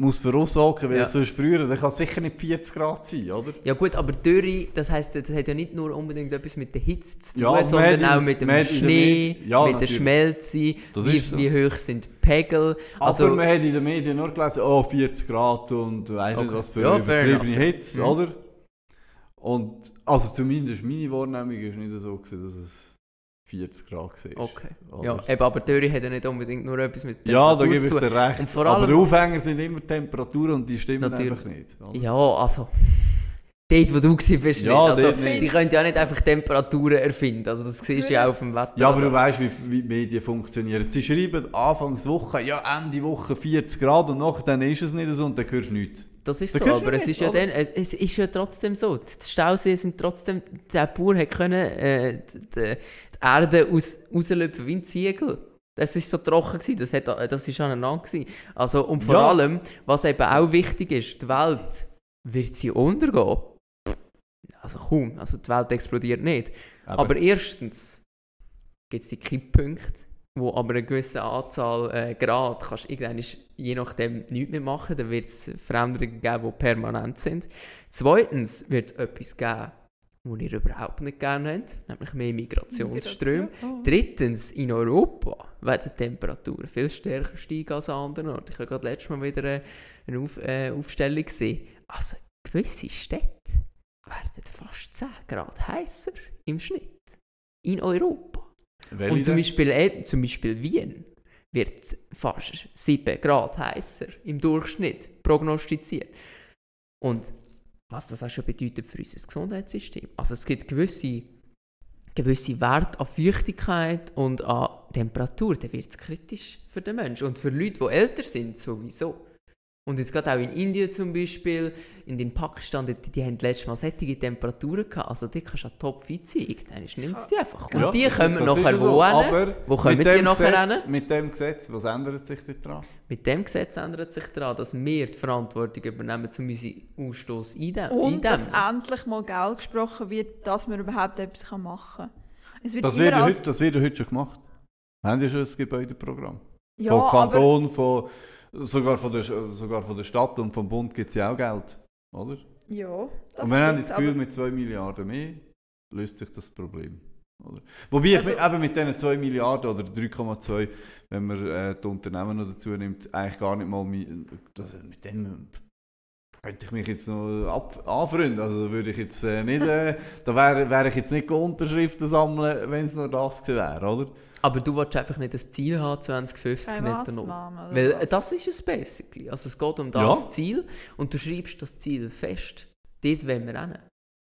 muss voraussagen, weil Ja. es sonst früher, dann kann es sicher nicht 40 Grad sein, oder? Ja gut, aber Dürre, das heisst, das hat ja nicht nur unbedingt etwas mit der Hitze zu tun, Ja, sondern auch mit dem Schnee, ja, mit der. Schmelze, wie, so. wie hoch sind die Pegel. Also, aber man hat in den Medien nur gelesen, oh 40 Grad und weiss nicht Okay. was für Ja, übertriebene. Hitze, Mhm. oder? Und, also zumindest meine Wahrnehmung ist nicht so gewesen, dass es 40 Grad war. okay. oder? Ja, eben, aber Dürre hat ja nicht unbedingt nur etwas mit Ja, da Temperatur gebe ich dir recht. Und vor aber allem- der Aufhänger sind immer Temperaturen und die stimmen Natürlich. einfach nicht. Oder? Ja, also. Dort, wo du warst, Ja, nicht. Also, dort nicht. die können ja nicht einfach Temperaturen erfinden. Also, das siehst du ja auch auf dem Wetter. Ja, aber du weißt, wie, wie die Medien funktionieren. Sie schreiben Anfangswoche, ja, Ende Woche 40 Grad und nachher dann ist es nicht so und dann hörst du nichts. Das ist Da so, aber es nicht, ist, ja dann, es, es ist ja trotzdem so. Die Stauseen sind trotzdem, der Bauer hat können, äh, die, die Erde aus, rauslöpfen wie ein Ziegel. Das ist so trocken gewesen, das, hat, das ist aneinander gewesen. Also, und vor Ja. allem, was eben auch wichtig ist, die Welt, wird sie untergehen? Also kaum, also die Welt explodiert nicht. Aber, erstens gibt es die Kipppunkte, wo aber eine gewisse Anzahl äh, Grad kannst irgendwann je nachdem nichts mehr machen, dann wird es Veränderungen geben, die permanent sind. Zweitens wird es etwas geben, was ihr überhaupt nicht gerne habt, nämlich mehr Migrationsströme. Migration. Oh. Drittens, in Europa werden die Temperaturen viel stärker steigen als an anderen Orten. Ich habe gerade letztes Mal wieder eine, eine Auf, äh, Aufstellung gesehen. Also gewisse Städte werden fast 10 Grad heißer im Schnitt. In Europa. Welche Und zum? Beispiel, äh, zum Beispiel Wien wird fast 7 Grad heißer im Durchschnitt prognostiziert. Und was das auch schon bedeutet für unser Gesundheitssystem. Also es gibt gewisse, gewisse Werte an Feuchtigkeit und an Temperatur, dann wird es kritisch für den Menschen. Und für Leute, die älter sind, sowieso. Und jetzt gerade auch in Indien zum Beispiel, in den Pakistan, die, die haben letztes Mal sättige Temperaturen gehabt. Also die kannst du an top fit sein. Dann nimmst du die einfach. Und Ja, die das- kommen das nachher so. wo hin? Aber Wo kommen mit die dem nachher Gesetz, hin? Mit dem Gesetz, was ändert sich daran? Mit dem Gesetz ändert sich daran, dass wir die Verantwortung übernehmen, um unseren Ausstoß eindämmen. Und dass endlich mal Geld gesprochen wird, dass man überhaupt etwas machen kann. Es wird Das wird, ja heute, das wird ja heute schon gemacht. Wir haben ja schon ein Gebäudeprogramm. Ja, vom aber Kanton, von, sogar, von der, sogar von der Stadt und vom Bund gibt es ja auch Geld. Oder? ja, das und wir haben das Gefühl, aber- mit 2 Milliarden mehr löst sich das Problem. Oder? Wobei ich Also- mit- eben mit diesen 2 Milliarden oder 3,2, wenn man äh, die Unternehmen noch dazu nimmt, eigentlich gar nicht mal das, mit dem könnte ich mich jetzt noch ab, anfreunden. Also würde ich jetzt äh, nicht, äh, da wäre wär ich jetzt nicht Unterschriften sammeln, wenn es nur das gewesen wäre, oder? Aber du willst einfach nicht das Ziel haben, 2050 Keine nicht oder Weil äh, was? das ist es basically. Also es geht um das Ja. Ziel und du schreibst das Ziel fest. Dort wollen wir hin.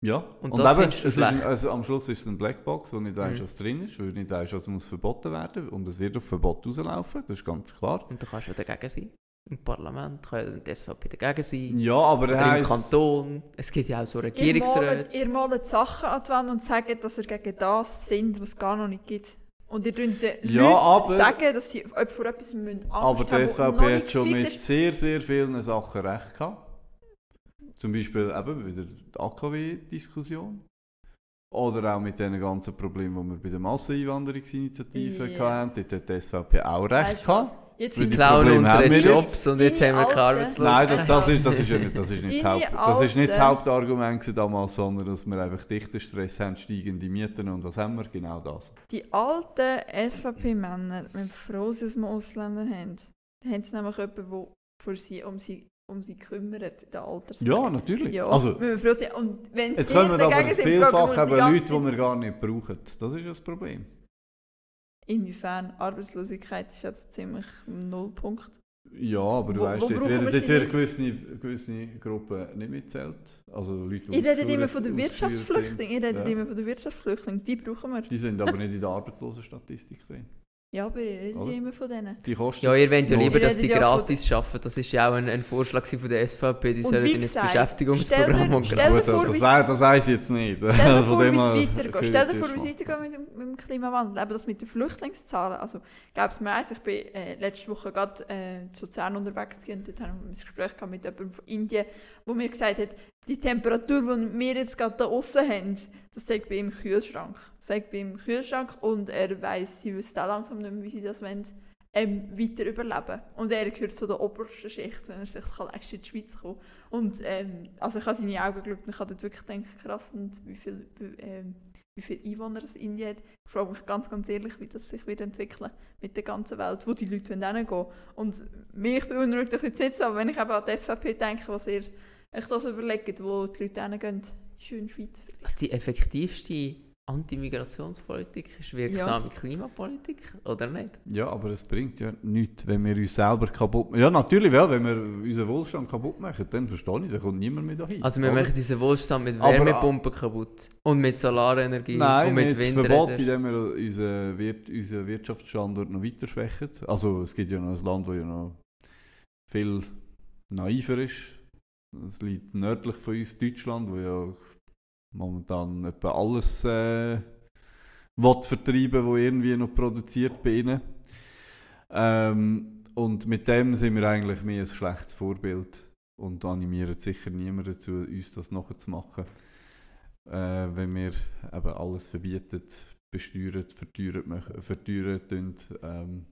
Ja, Und und, das eben, es ist also am Schluss ist es eine Blackbox, wo nicht weißt, Mhm. was drin ist, weil nicht weißt, was muss verboten werden und es wird auf Verbot rauslaufen, das ist ganz klar. Und du kannst ja dagegen sein. Im Parlament kann ja die SVP dagegen sein. Ja, aber Oder der im heisst, Kanton. Es gibt ja auch so Ihr malt, Regierungsräte. ihr malt Sachen an die Wand und sagt, dass ihr gegen das sind, was es gar noch nicht gibt. Und ihr könnt den Ja, Leuten aber- sagen, dass sie ob- vor etwas müssen Angst aber die haben, wo noch SVP nicht hat schon fix mit ist. sehr, sehr vielen Sachen recht gehabt. Zum Beispiel eben wieder die AKW-Diskussion. Oder auch mit den ganzen Problemen, die wir bei der Masseneinwanderungsinitiative Ja. hatten. Dort hat die SVP auch recht Weißt du was? gehabt. Jetzt die klauen haben unsere wir Jobs und jetzt haben wir keine Arbeitslosigkeit. Nein, das, das, ist, das, ist ja nicht, das, ist nicht Haupt, das ist nicht das Hauptargument damals, sondern dass wir einfach Dichterstress haben, steigende Mieten und was haben wir? Genau das. die alten SVP-Männer, wenn froh sind, dass wir Ausländer haben, dann haben sie nämlich jemanden, der für sie, um sie, um sie kümmert, in der Alterswelt. Ja, natürlich. Ja, Also, wir froh sind. Und wenn Jetzt kommen aber vielfach wir eben die ganze Leute, die wir gar nicht brauchen. Das ist das Problem. Inwiefern Arbeitslosigkeit ist jetzt ziemlich Nullpunkt. Ja, aber du Wo- weißt, wo jetzt werden, wir gewisse, gewisse Gruppen nicht mitzählt. Also Leute, die redet ausgeführt- immer von den Wirtschaftsflüchtlingen, Ja. immer von den Wirtschaftsflüchtlingen, die brauchen wir. Die sind aber nicht in der Arbeitslosenstatistik drin. Ja, aber ihr redet ja immer von denen. Die kosten Ja, ihr wollt ja lieber, dass die gratis arbeiten. Das ist ja auch ein, ein Vorschlag von der SVP. Die Und sollen dann ein Beschäftigungsprogramm und gratis. vor, das, das, weiss ich jetzt nicht. Stell dir Von vor, wie es weitergeht. Stell dir wir vor, wie es weitergeht mit dem, mit dem Klimawandel. Eben das mit den Flüchtlingszahlen. Also, ich glaube es mir eins, ich bin äh, letzte Woche gerade äh, zu Luzern unterwegs und dort haben wir ein Gespräch gehabt mit jemandem von Indien, wo mir gesagt hat, die Temperatur, die wir jetzt gerade da außen haben, das sagt bei ihm Kühlschrank. Das sagt bei ihm Kühlschrank und er weiss, sie wissen auch langsam nicht mehr, wie sie das wollen, ähm, weiter überleben. Und er gehört zu der obersten Schicht, wenn er sich kann leisten in die Schweiz kommen. Und ähm, also ich habe seine Augen geschaut und ich habe dort wirklich gedacht, krass, und wie viel, ähm, wie viele Einwohner es Indien hat. Ich frage mich ganz, ganz ehrlich, wie das sich wird entwickeln mit der ganzen Welt, wo die Leute hingehen. Und mich beunruhigt doch jetzt nicht so, aber wenn ich eben an die SVP denke, was ihr euch das überlegt, wo die Leute hingehen, schön Schweiz. Also die effektivste Antimigrationspolitik ist wirksame Klimapolitik, oder nicht? Ja, aber es bringt ja nichts, wenn wir uns selber kaputt machen. Ja, natürlich, ja, wenn wir unseren Wohlstand kaputt machen, dann verstehe ich, dann kommt niemand mehr dahin. Also wir oder? machen diesen Wohlstand mit Aber- Wärmepumpen kaputt und mit Solarenergie Nein, und mit mit Verbot, Windrädern. indem wir unseren, Wirt, unseren Wirtschaftsstandort noch weiter schwächen. Also es gibt ja noch ein Land, das ja noch viel naiver ist. Es liegt nördlich von uns, Deutschland, wo ja momentan etwa alles äh, will vertreiben was irgendwie noch produziert bei ihnen. Ähm, und mit dem sind wir eigentlich mehr ein schlechtes Vorbild und animieren sicher niemanden dazu, uns das nachzumachen äh, wenn wir eben alles verbieten, besteuern, verteuern, machen- verteuern tun, ähm,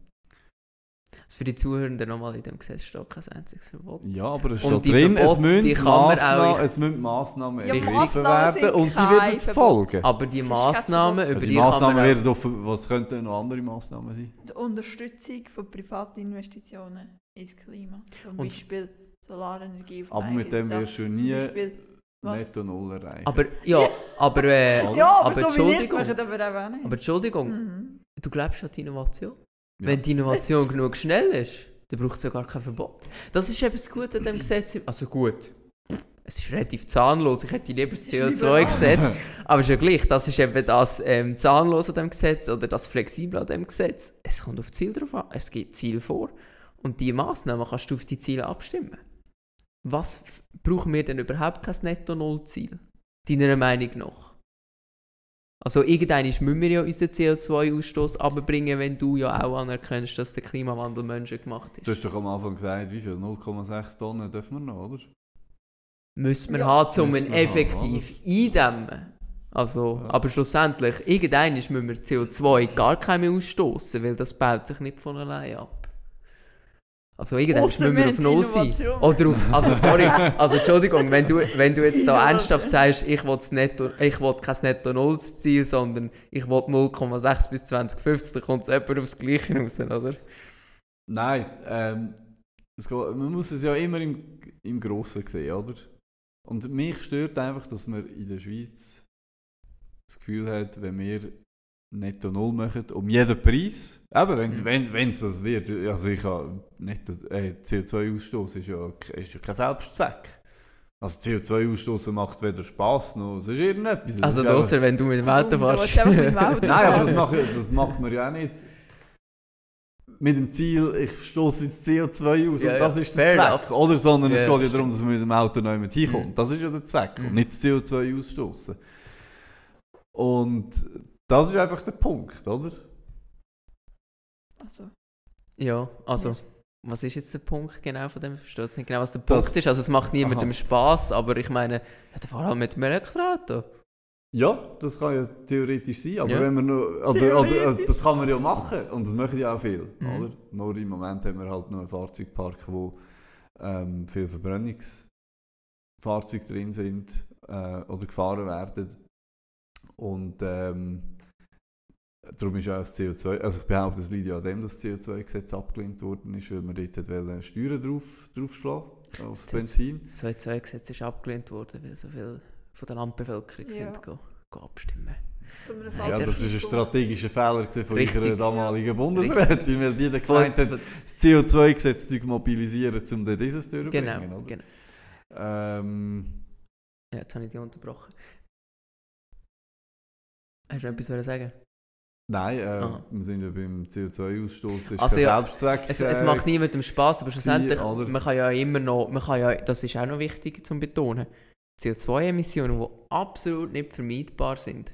Also für die Zuhörenden nochmal in dem Gesetz steht kein einziges Verbot. ja, aber es steht drin, es müssen, auch- Massnahmen, es müssen Massnahmen Ja, ergriffen werden und die werden Verbot. folgen. Aber die Massnahmen, über die die Massnahmen auch, werden auf, was könnten noch andere Massnahmen sein? Die Unterstützung von privaten Investitionen ins Klima. Zum Und- Beispiel Solarenergie auf Aber mit dem wirst du nie was? netto null erreichen. Aber ja, aber, äh, Ja, aber, aber so wie ihr es Entschuldigung. aber auch aber Entschuldigung, Mhm. du glaubst an die Innovation? Ja. Wenn die Innovation genug schnell ist, dann braucht es ja gar kein Verbot. Das ist eben das Gute an dem Gesetz. Also gut, es ist relativ zahnlos. Ich hätte lieber das Es ist liberal. CO2-Gesetz. aber schon gleich, das ist eben das ähm, zahnlos an dem Gesetz oder das flexibel an dem Gesetz. Es kommt auf Ziel drauf an. Es gibt Ziel vor. Und die Massnahmen kannst du auf die Ziele abstimmen. Was brauchen wir denn überhaupt kein Netto-Null-Ziel? Deiner Meinung nach? Also irgendwann müssen wir ja unseren CO2-Ausstoß abbringen, wenn du ja auch anerkennst, dass der Klimawandel menschengemacht ist. Du hast doch am Anfang gesagt, wie viel? 0,6 Tonnen dürfen wir noch, oder? Müssen wir Ja. haben, um ihn wir haben, effektiv eindämmen. Also, Ja. aber schlussendlich, irgendwann müssen wir CO2 gar kein mehr ausstoßen, weil das baut sich nicht von allein ab. Also irgendwann müssen wir auf Null sein. Oder auf, also sorry, also Entschuldigung, wenn du, wenn du jetzt da Ja. ernsthaft sagst, ich will, das Netto, ich will kein Netto-Null-Ziel, sondern ich will 0,6 bis 2050, dann kommt es etwa aufs Gleiche raus, oder? Nein, ähm, es geht, man muss es ja immer im, im Grossen sehen, oder? Und mich stört einfach, dass man in der Schweiz das Gefühl hat, wenn wir netto null machen, um jeden Preis, eben, wenn Mhm. wenn es das wird, also ich habe netto, äh, CO2-Ausstoß ist ja, ist ja kein Selbstzweck. Also CO2-Ausstoßen macht weder Spass noch, es ist irgendetwas. Also ausser wenn du mit dem Auto fährst. einfach mit dem Auto Nein, aber das macht, das macht man ja auch nicht mit dem Ziel, ich stoße jetzt CO2 aus Ja, und ja, das ist der Zweck. enough. Oder? Sondern Ja, es geht ja darum, dass man mit dem Auto noch jemand hinkommt. Mhm. Das ist ja der Zweck Mhm. und nicht das CO2 ausstoßen. Und das ist einfach der Punkt, oder? Also, Ja, also, was ist jetzt der Punkt genau von dem? Ich verstehe jetzt nicht genau, was der Das- Punkt ist. Also es macht niemandem Aha. Spaß, aber ich meine, ja, dann fahr halt mit dem Elektroauto. Ja, das kann ja theoretisch sein, aber Ja. wenn man nur, oder, oder, äh, das kann man ja machen und das machen ja auch viel, Mhm. oder? Nur im Moment haben wir halt noch einen Fahrzeugpark, wo ähm, viele Verbrennungsfahrzeuge drin sind äh, oder gefahren werden und ähm, darum ist auch das CO2, also ich behaupte, es liegt ja an dem, dass das CO2-Gesetz abgelehnt worden ist, weil man dort hat Steuern drauf, draufschlagen aufs Das- Benzin. Das 2-2-Gesetz ist abgelehnt worden, weil so viele von der Landbevölkerung Ja. sind go, go abstimmen. Ja, Ja, das ist ein strategischer Fehler von Richtig. ihrer damaligen Bundesrätin, weil die dann gemeint hat, das CO2-Gesetz zu mobilisieren, um dann dieses durchzubringen. genau, oder? genau. Ähm, Ja, jetzt habe ich dich unterbrochen. Hast du etwas wollen sagen? Nein, äh, wir sind ja beim CO2-Ausstoß, ist Also ja, Selbstzweck. Es, es macht niemandem Spaß, aber schlussendlich, oder? man kann ja immer noch, man kann ja, das ist auch noch wichtig zu betonen, CO2-Emissionen, die absolut nicht vermeidbar sind,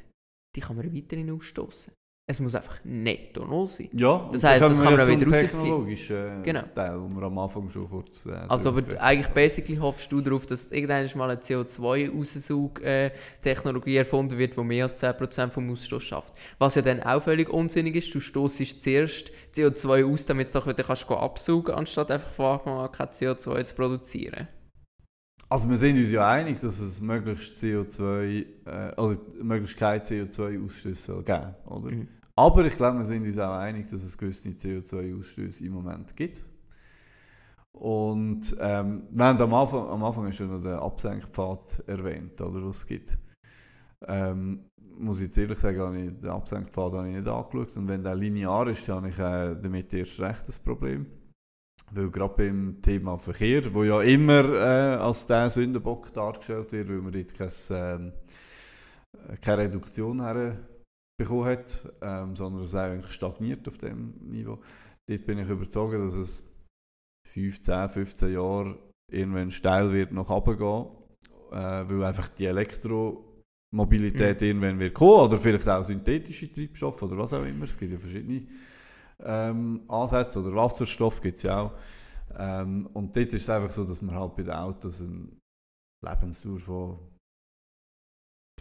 die kann man weiterhin ausstoßen. Es muss einfach netto null sein. Ja, Das heisst, das kann man ja wieder rausziehen. Genau. Teil, wo wir am Anfang schon kurz... Äh, Also, aber eigentlich basically hoffst du darauf, dass irgendwann mal eine CO2-Aussug-Technologie erfunden wird, die mehr als 10% vom Ausstoß schafft. Was ja dann auch völlig unsinnig ist, du stoßest zuerst CO2 aus, damit du doch wieder kannst absaugen anstatt einfach von Anfang an kein CO2 zu produzieren. Also wir sind uns ja einig, dass es möglichst CO2, äh, oder möglichst keine CO2-Ausstöße soll geben, oder? Mhm. Aber ich glaube, wir sind uns auch einig, dass es gewisse CO2-Ausstöße im Moment gibt. Und ähm, wir haben am Anfang, am Anfang du noch den Absenkpfad erwähnt, oder, was es gibt. Ähm, muss ich jetzt ehrlich sagen, habe ich den Absenkpfad habe ich nicht angeschaut. Und wenn der linear ist, dann habe ich äh, damit erst recht das Problem. Weil gerade beim Thema Verkehr, wo ja immer äh, als der Sündenbock dargestellt wird, weil man dort kein, ähm, keine Reduktion herbekommen hat, ähm, sondern es eigentlich stagniert auf dem Niveau. Dort bin ich überzeugt, dass es 15, 15 Jahre irgendwann steil wird nach oben gehen, äh, weil einfach die Elektromobilität irgendwann wird kommen oder vielleicht auch synthetische Treibstoffe oder was auch immer. Es gibt ja verschiedene ähm, Ansätze oder Wasserstoff gibt es ja auch. Ähm, und dort ist es einfach so, dass man halt bei den Autos eine Lebensdauer von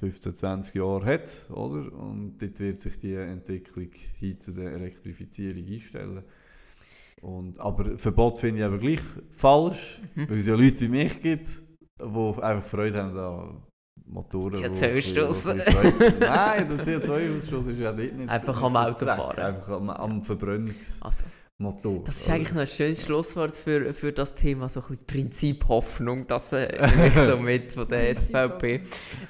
15, 20 Jahren hat, oder? Und dort wird sich die Entwicklung hin zu der Elektrifizierung einstellen. Und, aber Verbot finde ich aber gleich falsch, Mhm. weil es ja Leute wie mich gibt, die einfach Freude haben an Motoren. die- CO2-Ausstoss. die- die Freude- Nein, der CO2-Ausstoß ist ja nicht. Einfach nicht am Auto Zweck, fahren. Einfach am, am Verbrennungsmotor. Also, das ist oder? eigentlich noch ein schönes Schlusswort für, für das Thema, so ein bisschen Prinzip Hoffnung, das äh, ich so mit von der SVP,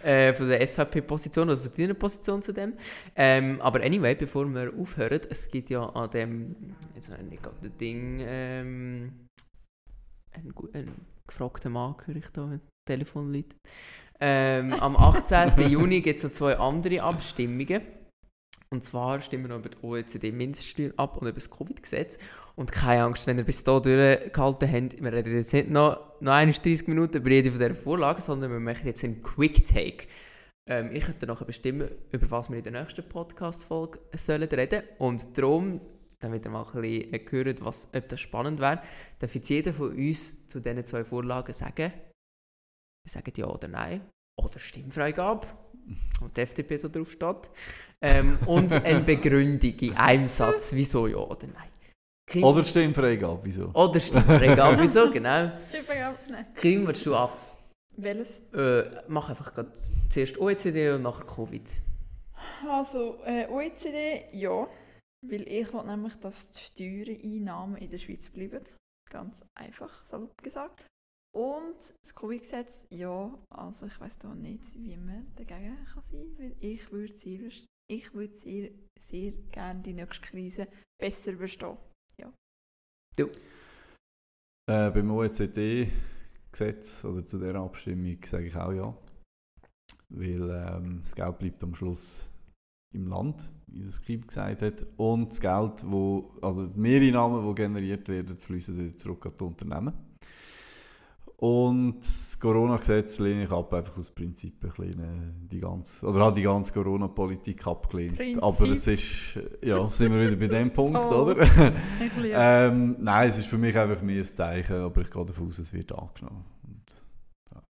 äh, von der SVP-Position oder von deiner Position zu dem. Ähm, aber anyway, bevor wir aufhören, es gibt ja an dem, jetzt habe ich nicht gerade das Ding, ähm, ein, gu- ein gefragter Mann höre ich da, wenn das Telefon läutet. Ähm, am 18. Juni gibt es noch zwei andere Abstimmungen. Und zwar stimmen wir noch über die OECD-Mindeststeuer ab und über das Covid-Gesetz. Und keine Angst, wenn ihr bis hier durchgehalten habt, wir reden jetzt nicht noch, noch 31 Minuten über jede von dieser Vorlagen, sondern wir machen jetzt einen Quick-Take. Ähm, ich könnte nachher bestimmen, über was wir in der nächsten Podcast-Folge sollen reden. Und darum, damit ihr mal ein bisschen hört, was, ob das spannend wäre, darf jetzt jeder von uns zu diesen zwei Vorlagen sagen, wir sagen ja oder nein, oder Stimmfreigabe, und die FDP so drauf steht, ähm, und eine Begründung in einem Satz, wieso ja oder nein. Kim, Oder Stimmfreigabe, wieso? oder Stimmfreigabe, wieso, genau. Nein. Kim, willst du anfangen? Welches? Äh, mach einfach grad zuerst OECD und nachher Covid. Also, äh, OECD, ja. Weil ich will nämlich, dass die Steuereinnahmen in der Schweiz bleiben. Ganz einfach, salopp gesagt. Und das Covid-Gesetz, ja. Also, ich weiß da nicht, wie man dagegen kann sein kann. Weil ich würde sehr, ich würde sehr, sehr gerne die nächste Krise besser überstehen. Äh, beim OECD-Gesetz oder zu dieser Abstimmung sage ich auch ja. Weil ähm, das Geld bleibt am Schluss im Land, wie das Kim gesagt hat. Und das Geld, wo, also die Mehreinnahmen, die generiert werden, fließen zurück an die Unternehmen. Und das Corona-Gesetz lehne ich ab, einfach aus Prinzip ein bisschen, äh, die ganze, oder hat die ganze Corona-Politik abgelehnt. Prinzip. Aber es ist, äh, ja, sind wir wieder bei dem Punkt, Oh. oder? Ähm, nein, es ist für mich einfach mehr ein Zeichen, aber ich gehe davon aus, es wird angenommen.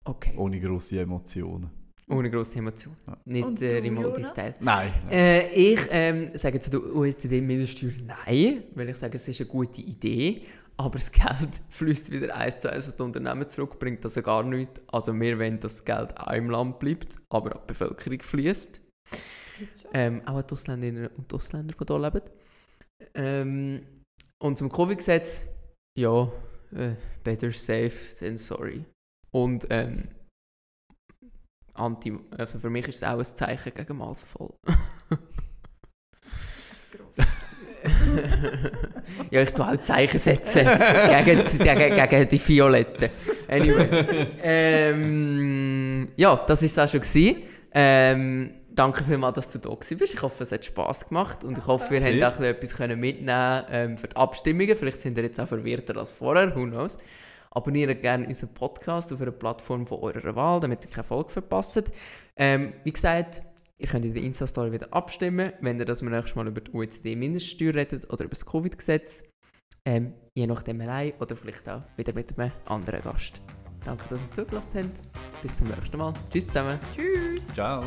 Okay. Ohne grosse Emotionen. Ohne grosse Emotion. Ja. Nicht Und der du, Remote Jonas? Style. Nein. nein. Äh, ich ähm, sage zu der OECD-Mindeststeuer nein, weil ich sage, es ist eine gute Idee, aber das Geld fließt wieder eins zu eins an die Unternehmen zurück, bringt also gar nichts. Also wir wollen, dass das Geld auch im Land bleibt, aber an die Bevölkerung fließt. Ähm, auch an die Ausländerinnen und Ausländer, die hier leben. Ähm, und zum Covid-Gesetz, ja, äh, better safe than sorry. Und ähm, anti, also für mich ist es auch ein Zeichen gegen massvoll. Ja, ich tue auch Zeichen setzen gegen, gegen, gegen die Violetten. Anyway. Ähm, ja, das war es auch schon. Gewesen. Ähm, danke vielmals, dass du da bist. Ich hoffe, es hat Spass gemacht und ich hoffe, wir haben auch etwas mitnehmen ähm, für die Abstimmungen. Vielleicht sind ihr jetzt auch verwirrter als vorher, who knows. Abonniert gerne unseren Podcast auf einer Plattform von eurer Wahl, damit ihr keine Folge verpasst. Ähm, wie gesagt, ihr könnt in der Insta-Story wieder abstimmen, wenn ihr das nächstes Mal über die OECD-Mindeststeuer redet oder über das Covid-Gesetz. Ähm, je nachdem allein oder vielleicht auch wieder mit einem anderen Gast. Danke, dass ihr zugelassen habt. Bis zum nächsten Mal. Tschüss zusammen. Tschüss. Ciao.